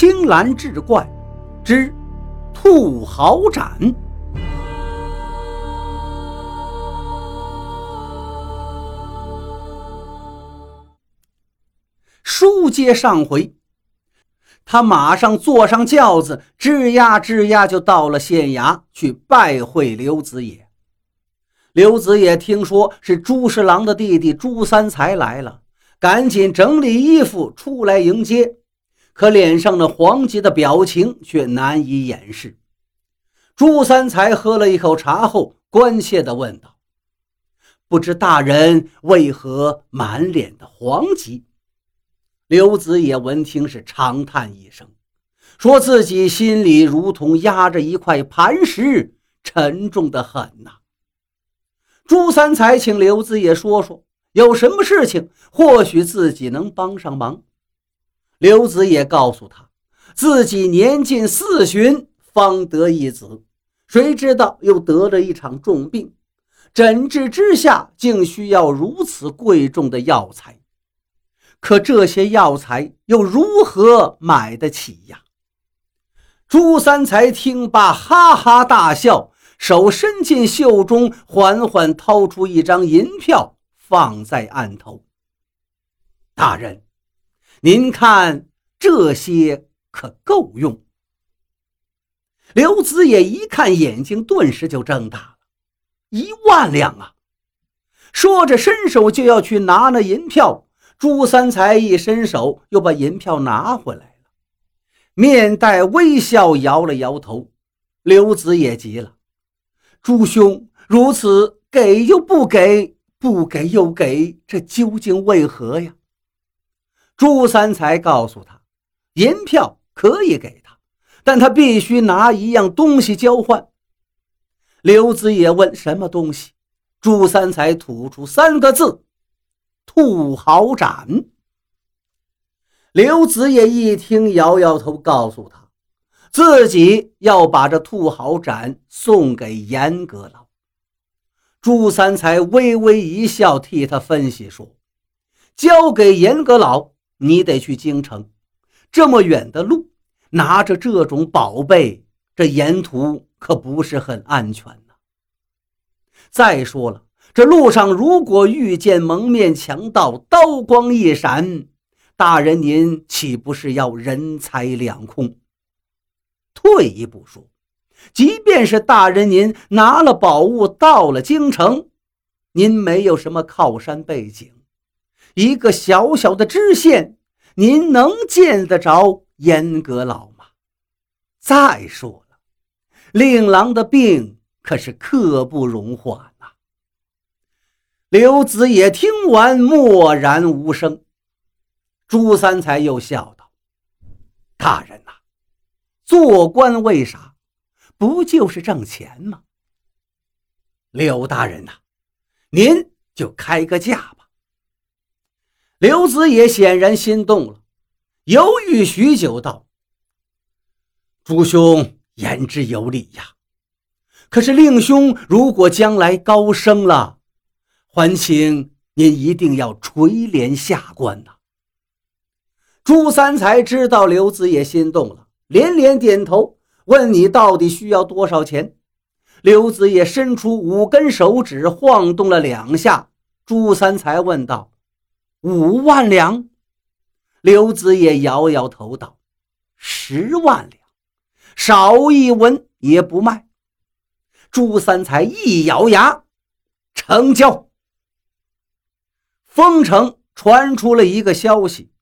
青蓝志怪之兔毫斩。书接上回，他马上坐上轿子，吱呀吱呀就到了县衙去拜会刘子野。刘子野听说是朱十郎的弟弟朱三才来了，赶紧整理衣服出来迎接，可脸上那惶急的表情却难以掩饰。朱三才喝了一口茶后，关切地问道：“不知大人为何满脸的惶急？”刘子野闻听是长叹一声，说自己心里如同压着一块磐石，沉重的很呐。朱三才请刘子野说说有什么事情，或许自己能帮上忙。刘子也告诉他，自己年近四旬方得一子，谁知道又得了一场重病，诊治之下竟需要如此贵重的药材。可这些药材又如何买得起呀？朱三才听罢，哈哈大笑，手伸进袖中，缓缓掏出一张银票，放在案头。大人，您看这些可够用？刘子也一看，眼睛顿时就睁大了，一万两啊！说着，伸手就要去拿那银票。朱三才一伸手，又把银票拿回来了，面带微笑，摇了摇头。刘子也急了：“朱兄，如此给又不给，不给又给，这究竟为何呀？”朱三才告诉他：“银票可以给他，但他必须拿一样东西交换。”刘子也问：“什么东西？”朱三才吐出三个字。兔毫斩。刘子也一听，摇摇头，告诉他，自己要把这兔毫斩送给严阁老。朱三才微微一笑，替他分析说：“交给严阁老，你得去京城，这么远的路，拿着这种宝贝，这沿途可不是很安全呢。再说了。”这路上如果遇见蒙面强盗，刀光一闪，大人您岂不是要人财两空？退一步说，即便是大人您拿了宝物到了京城，您没有什么靠山背景，一个小小的知县，您能见得着严阁老吗？再说了，令郎的病可是刻不容缓呐。刘子也听完，默然无声。朱三才又笑道：“大人呐，做官为啥？不就是挣钱吗？”刘大人呐，您就开个价吧。刘子也显然心动了，犹豫许久，道：“朱兄言之有理呀，可是令兄如果将来高升了……”还请您一定要垂帘下观呐！朱三才知道刘子也心动了，连连点头，问你到底需要多少钱？刘子也伸出五根手指，晃动了两下。朱三才问道：“五万两？”刘子也摇摇头道：“十万两，少一文也不卖。”朱三才一咬牙，成交。丰城传出了一个消息，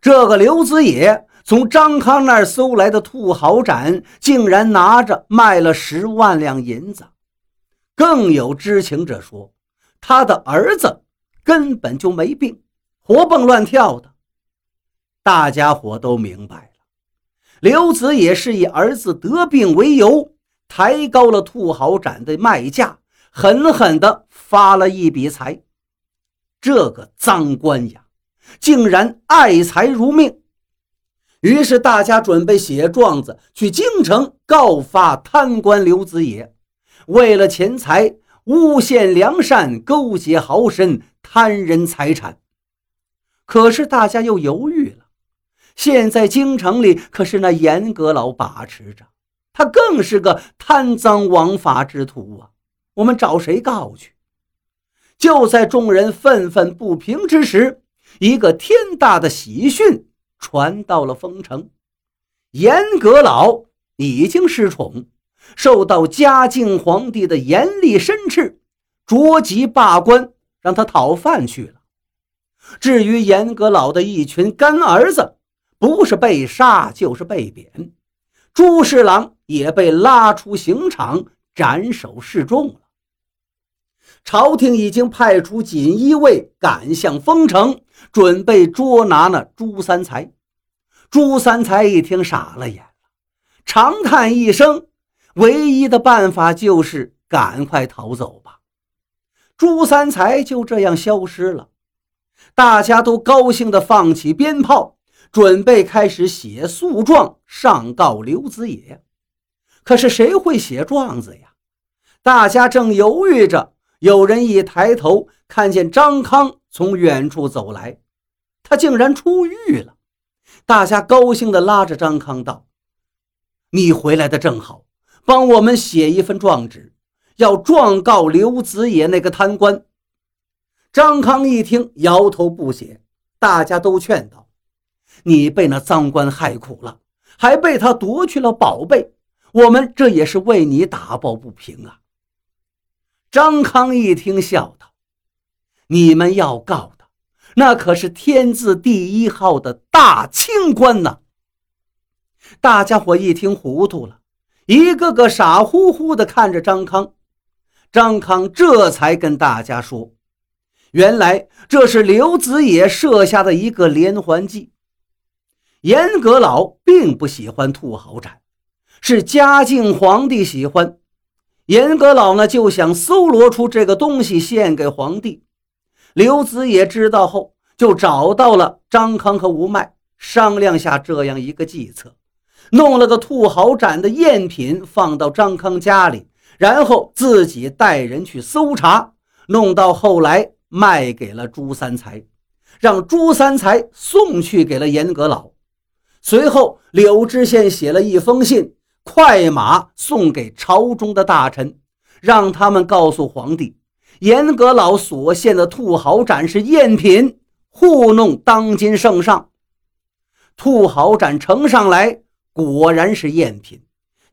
这个刘子野从张康那儿搜来的兔毫盏，竟然拿着卖了十万两银子。更有知情者说，他的儿子根本就没病，活蹦乱跳的。大家伙都明白了，刘子野是以儿子得病为由，抬高了兔毫盏的卖价，狠狠地发了一笔财。这个脏官呀，竟然爱财如命。于是大家准备写状子去京城告发贪官刘子野，为了钱财诬陷良善，勾结豪绅，贪人财产。可是大家又犹豫了，现在京城里可是那严阁老把持着，他更是个贪赃枉法之徒啊！我们找谁告去？就在众人愤愤不平之时，一个天大的喜讯传到了丰城：严阁老已经失宠，受到嘉靖皇帝的严厉申斥，着急罢官，让他讨饭去了。至于严阁老的一群干儿子，不是被杀就是被贬，朱侍郎也被拉出刑场斩首示众了。朝廷已经派出锦衣卫赶向丰城，准备捉拿那朱三才。朱三才一听傻了眼了，长叹一声：“唯一的办法就是赶快逃走吧。”朱三才就这样消失了。大家都高兴地放起鞭炮，准备开始写诉状上告刘子野。可是谁会写状子呀？大家正犹豫着，有人一抬头，看见张康从远处走来，他竟然出狱了。大家高兴地拉着张康道：“你回来的正好，帮我们写一份状纸，要状告刘子野那个贪官。”张康一听，摇头不写。大家都劝道：“你被那赃官害苦了，还被他夺去了宝贝，我们这也是为你打抱不平啊。”张康一听，笑道：“你们要告的，那可是天字第一号的大清官呐！”大家伙一听糊涂了，一个个傻乎乎的看着张康。张康这才跟大家说。原来这是刘子野设下的一个连环计。严阁老并不喜欢兔毫斩，是嘉靖皇帝喜欢。严阁老呢就想搜罗出这个东西献给皇帝。刘子野知道后，就找到了张康和吴迈，商量下这样一个计策，弄了个兔毫斩的赝品放到张康家里，然后自己带人去搜查，弄到后来。卖给了朱三才，让朱三才送去给了严阁老。随后，柳知县写了一封信，快马送给朝中的大臣，让他们告诉皇帝，严阁老所献的兔毫盏是赝品，糊弄当今圣上。兔毫盏呈上来，果然是赝品。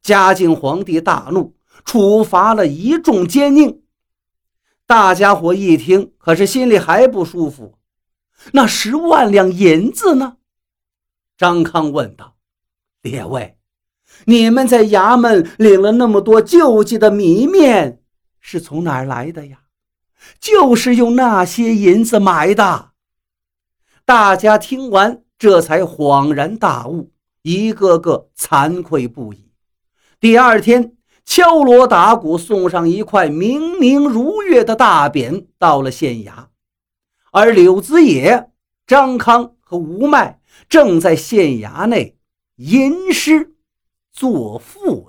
嘉靖皇帝大怒，处罚了一众奸佞。大家伙一听，可是心里还不舒服。那十万两银子呢？张康问道：“列位，你们在衙门领了那么多救济的米面，是从哪儿来的呀？”“就是用那些银子买的。”大家听完，这才恍然大悟，一个个惭愧不已。第二天。敲锣打鼓，送上一块明明如月的大匾到了县衙，而柳子野、张康和吴迈正在县衙内吟诗作赋。